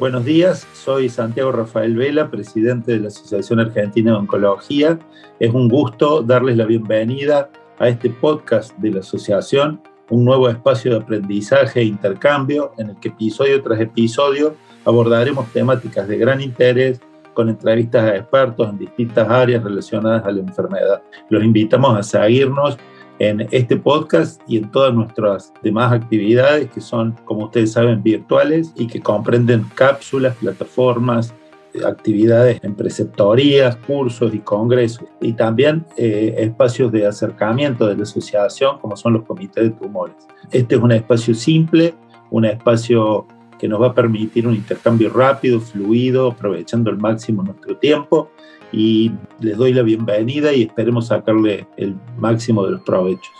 Buenos días, soy Santiago Rafael Vela, presidente de la Asociación Argentina de Oncología. Es un gusto darles la bienvenida a este podcast de la asociación, un nuevo espacio de aprendizaje e intercambio en el que episodio tras episodio abordaremos temáticas de gran interés con entrevistas a expertos en distintas áreas relacionadas a la enfermedad. Los invitamos a seguirnos en este podcast y en todas nuestras demás actividades que son, como ustedes saben, virtuales y que comprenden cápsulas, plataformas, actividades en preceptorías, cursos y congresos, y también eh, espacios de acercamiento de la asociación, como son los comités de tumores. Este es un espacio simple, un espacio que nos va a permitir un intercambio rápido, fluido, aprovechando al máximo nuestro tiempo y les doy la bienvenida y esperemos sacarle el máximo de los provechos.